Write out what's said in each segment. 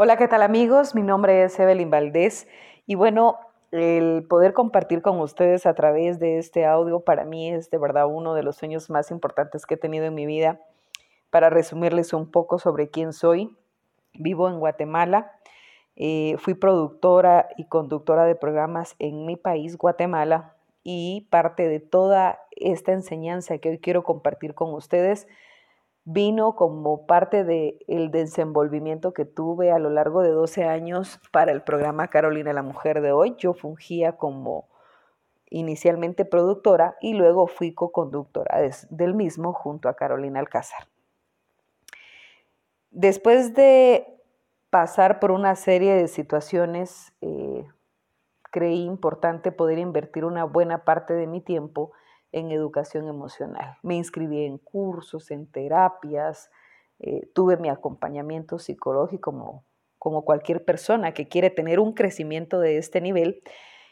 Hola, ¿qué tal amigos? Mi nombre es Evelyn Valdés y bueno, el poder compartir con ustedes a través de este audio para mí es de verdad uno de los sueños más importantes que he tenido en mi vida. Para resumirles un poco sobre quién soy, vivo en Guatemala, eh, fui productora y conductora de programas en mi país, Guatemala, y parte de toda esta enseñanza que hoy quiero compartir con ustedes vino como parte del desenvolvimiento que tuve a lo largo de 12 años para el programa Carolina la Mujer de hoy. Yo fungía como inicialmente productora y luego fui co-conductora del mismo junto a Carolina Alcázar. Después de pasar por una serie de situaciones, eh, creí importante poder invertir una buena parte de mi tiempo en educación emocional. Me inscribí en cursos, en terapias, eh, tuve mi acompañamiento psicológico como, como cualquier persona que quiere tener un crecimiento de este nivel.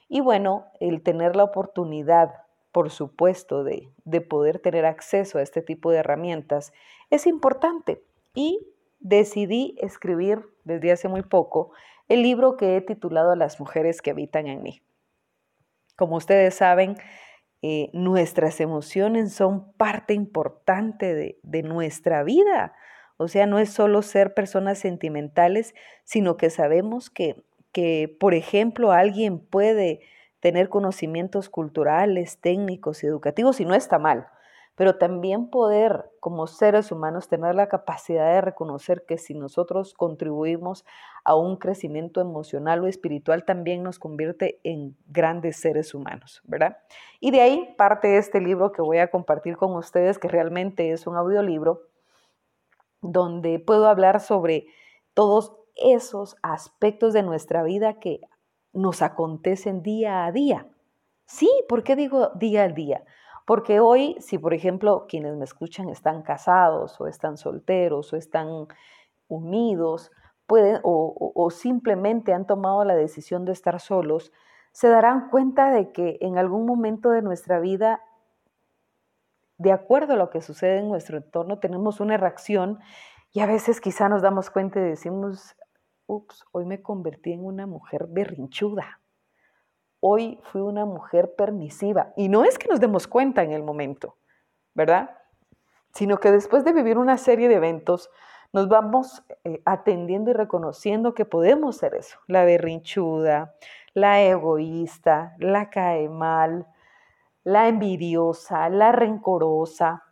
Y bueno, el tener la oportunidad, por supuesto, de, de poder tener acceso a este tipo de herramientas es importante. Y decidí escribir desde hace muy poco el libro que he titulado Las mujeres que habitan en mí. Como ustedes saben, eh, nuestras emociones son parte importante de, nuestra vida. O sea, no es solo ser personas sentimentales, sino que sabemos que, que, por ejemplo, alguien puede tener conocimientos culturales, técnicos y educativos y no está mal pero también poder como seres humanos tener la capacidad de reconocer que si nosotros contribuimos a un crecimiento emocional o espiritual, también nos convierte en grandes seres humanos, ¿verdad? Y de ahí parte este libro que voy a compartir con ustedes, que realmente es un audiolibro, donde puedo hablar sobre todos esos aspectos de nuestra vida que nos acontecen día a día. Sí, ¿por qué digo día a día? Porque hoy, si por ejemplo quienes me escuchan están casados o están solteros o están unidos, pueden o, o, simplemente han tomado la decisión de estar solos, se darán cuenta de que en algún momento de nuestra vida, de acuerdo a lo que sucede en nuestro entorno, tenemos una reacción y a veces quizá nos damos cuenta y decimos, ups, hoy me convertí en una mujer berrinchuda hoy fui una mujer permisiva. Y no es que nos demos cuenta en el momento, ¿verdad? Sino que después de vivir una serie de eventos, nos vamos eh, atendiendo y reconociendo que podemos ser eso, la berrinchuda, la egoísta, la cae mal, la envidiosa, la rencorosa,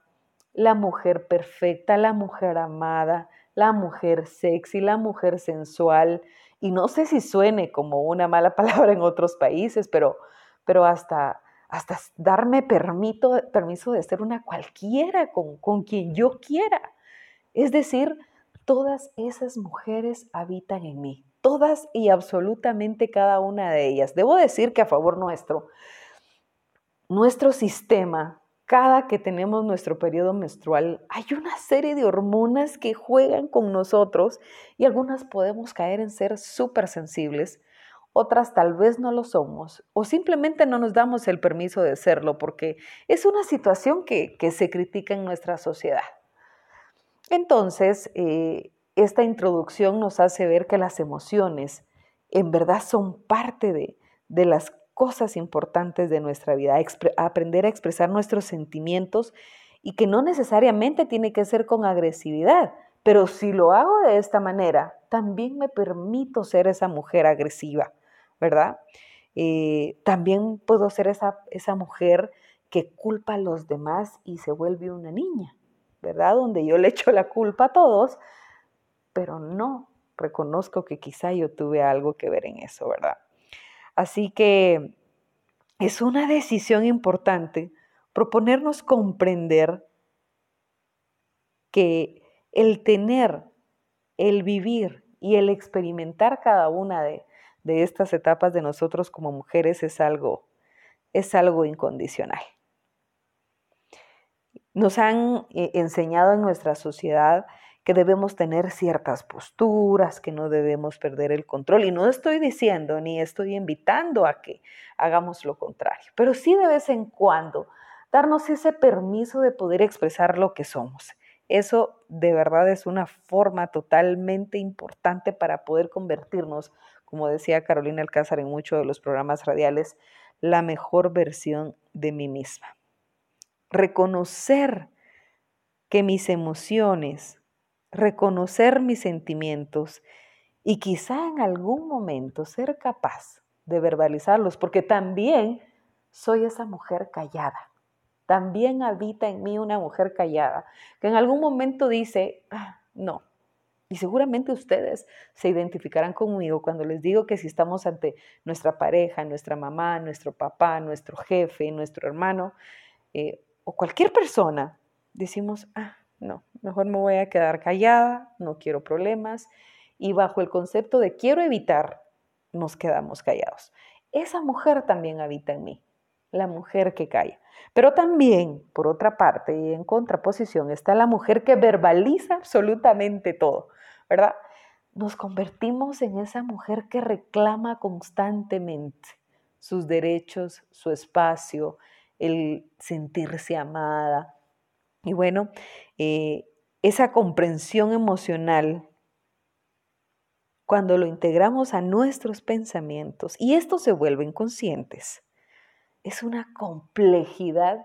la mujer perfecta, la mujer amada, la mujer sexy, la mujer sensual, y no sé si suene como una mala palabra en otros países, pero, pero hasta, hasta darme permito, permiso de ser una cualquiera con, con quien yo quiera. Es decir, todas esas mujeres habitan en mí, todas y absolutamente cada una de ellas. Debo decir que a favor nuestro, nuestro sistema cada que tenemos nuestro periodo menstrual, hay una serie de hormonas que juegan con nosotros y algunas podemos caer en ser súper sensibles, otras tal vez no lo somos o simplemente no nos damos el permiso de serlo porque es una situación que, se critica en nuestra sociedad. Entonces, eh, esta introducción nos hace ver que las emociones en verdad son parte de, de las cosas importantes de nuestra vida, aprender a expresar nuestros sentimientos y que no necesariamente tiene que ser con agresividad, pero si lo hago de esta manera, también me permito ser esa mujer agresiva, ¿verdad? Eh, también puedo ser esa, esa mujer que culpa a los demás y se vuelve una niña, ¿verdad? Donde yo le echo la culpa a todos, pero no reconozco que quizá yo tuve algo que ver en eso, ¿verdad? Así que es una decisión importante proponernos comprender que el tener, el vivir y el experimentar cada una de, estas etapas de nosotros como mujeres es algo, es algo incondicional. Nos han eh, enseñado en nuestra sociedad que debemos tener ciertas posturas, que no debemos perder el control. Y no estoy diciendo ni estoy invitando a que hagamos lo contrario, pero sí de vez en cuando darnos ese permiso de poder expresar lo que somos. Eso de verdad es una forma totalmente importante para poder convertirnos, como decía Carolina Alcázar en muchos de los programas radiales, la mejor versión de mí misma. Reconocer que mis emociones, reconocer mis sentimientos y quizá en algún momento ser capaz de verbalizarlos, porque también soy esa mujer callada. También habita en mí una mujer callada, que en algún momento dice, ah, no. Y seguramente ustedes se identificarán conmigo cuando les digo que si estamos ante nuestra pareja, nuestra mamá, nuestro papá, nuestro jefe, nuestro hermano eh, o cualquier persona, decimos, ah, no, mejor me voy a quedar callada, no quiero problemas. Y bajo el concepto de quiero evitar, nos quedamos callados. Esa mujer también habita en mí, la mujer que calla. Pero también, por otra parte, y en contraposición, está la mujer que verbaliza absolutamente todo, ¿verdad? Nos convertimos en esa mujer que reclama constantemente sus derechos, su espacio, el sentirse amada. Y bueno, eh, esa comprensión emocional, cuando lo integramos a nuestros pensamientos y estos se vuelven conscientes, es una complejidad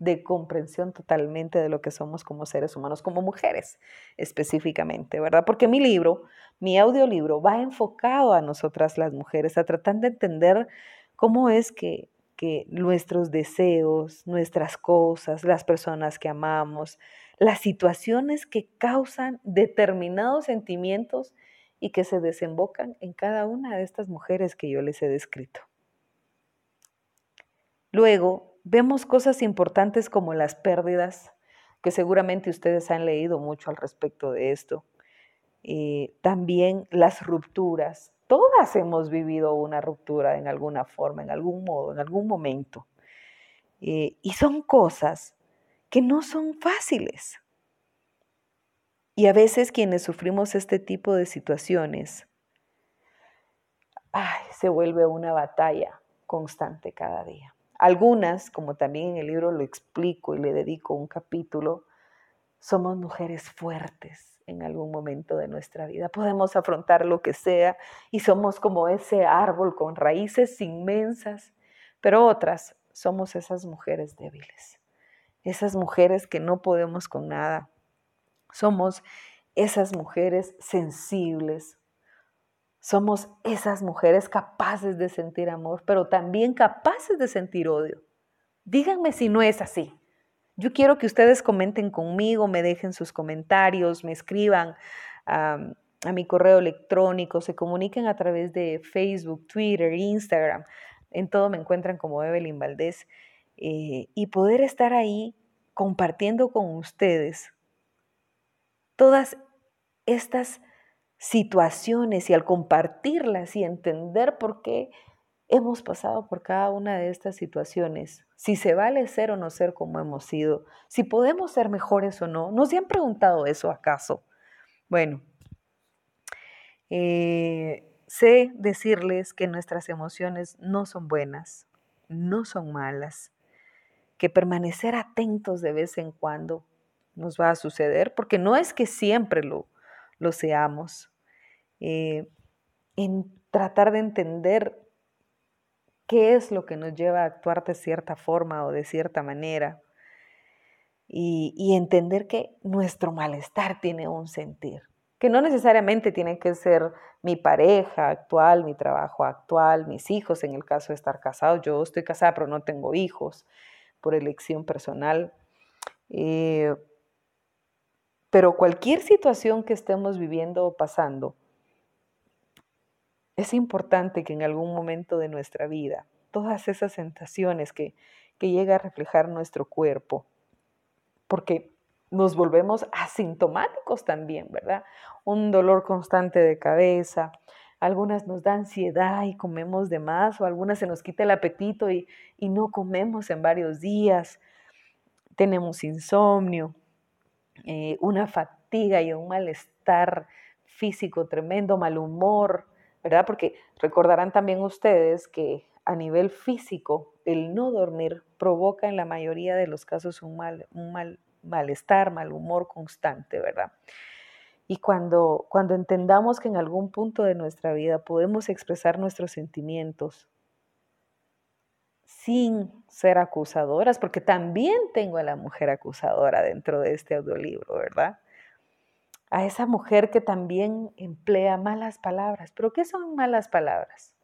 de comprensión totalmente de lo que somos como seres humanos, como mujeres específicamente, ¿verdad? Porque mi libro, mi audiolibro, va enfocado a nosotras las mujeres, a tratar de entender cómo es que, nuestros deseos, nuestras cosas, las personas que amamos, las situaciones que causan determinados sentimientos y que se desembocan en cada una de estas mujeres que yo les he descrito. Luego, vemos cosas importantes como las pérdidas, que seguramente ustedes han leído mucho al respecto de esto. Eh, también las rupturas. Todas hemos vivido una ruptura en alguna forma, en algún modo, en algún momento. Eh, y son cosas que no son fáciles. Y a veces quienes sufrimos este tipo de situaciones, se vuelve una batalla constante cada día. Algunas, como también en el libro lo explico y le dedico un capítulo, somos mujeres fuertes en algún momento de nuestra vida. Podemos afrontar lo que sea y somos como ese árbol con raíces inmensas, pero otras somos esas mujeres débiles, esas mujeres que no podemos con nada. Somos esas mujeres sensibles, somos esas mujeres capaces de sentir amor, pero también capaces de sentir odio. Díganme si no es así. Yo quiero que ustedes comenten conmigo, me dejen sus comentarios, me escriban a, mi correo electrónico, se comuniquen a través de Facebook, Twitter, Instagram. En todo me encuentran como Evelyn Valdés. Eh, y poder estar ahí compartiendo con ustedes todas estas situaciones y al compartirlas y entender por qué hemos pasado por cada una de estas situaciones, si se vale ser o no ser como hemos sido, si podemos ser mejores o no. ¿Nos han preguntado eso acaso? Bueno, eh, sé decirles que nuestras emociones no son buenas, no son malas, que permanecer atentos de vez en cuando nos va a suceder, porque no es que siempre lo, lo seamos, eh, en tratar de entender qué es lo que nos lleva a actuar de cierta forma o de cierta manera y, entender que nuestro malestar tiene un sentir, que no necesariamente tiene que ser mi pareja actual, mi trabajo actual, mis hijos, en el caso de estar casado. Yo estoy casada, pero no tengo hijos por elección personal. Eh, pero cualquier situación que estemos viviendo o pasando, es importante que en algún momento de nuestra vida, todas esas sensaciones que, que llega a reflejar nuestro cuerpo, porque nos volvemos asintomáticos también, ¿verdad? Un dolor constante de cabeza, algunas nos da ansiedad y comemos de más, o algunas se nos quita el apetito y, y no comemos en varios días, tenemos insomnio, eh, una fatiga y un malestar físico tremendo, mal humor, ¿verdad? Porque recordarán también ustedes que a nivel físico, el no dormir provoca en la mayoría de los casos un mal, un mal malestar, mal humor constante, ¿verdad? Y cuando, cuando entendamos que en algún punto de nuestra vida podemos expresar nuestros sentimientos sin ser acusadoras, porque también tengo a la mujer acusadora dentro de este audiolibro, ¿verdad? A esa mujer que también emplea malas palabras. ¿Pero qué son malas palabras?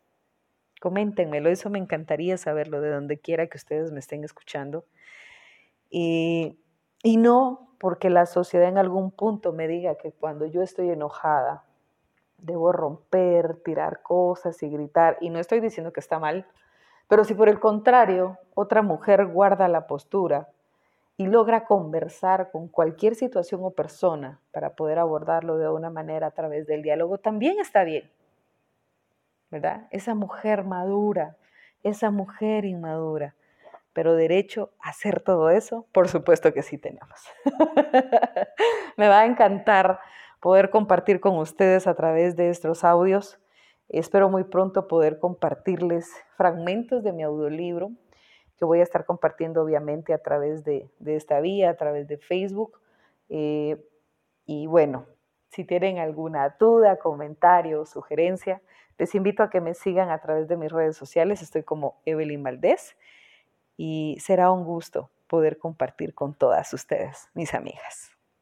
Coméntenmelo, eso me encantaría saberlo de donde quiera que ustedes me estén escuchando. Y, y no porque la sociedad en algún punto me diga que cuando yo estoy enojada, debo romper, tirar cosas y gritar. Y no estoy diciendo que está mal, pero si por el contrario otra mujer guarda la postura y logra conversar con cualquier situación o persona para poder abordarlo de una manera a través del diálogo, también está bien. ¿Verdad? Esa mujer madura, esa mujer inmadura. Pero derecho a hacer todo eso, por supuesto que sí tenemos. Me va a encantar poder compartir con ustedes a través de estos audios Espero muy pronto poder compartirles fragmentos de mi audiolibro que voy a estar compartiendo obviamente a través de, esta vía, a través de Facebook. Eh, y bueno, si tienen alguna duda, comentario, sugerencia, les invito a que me sigan a través de mis redes sociales. Estoy como Evelyn Valdés y será un gusto poder compartir con todas ustedes, mis amigas.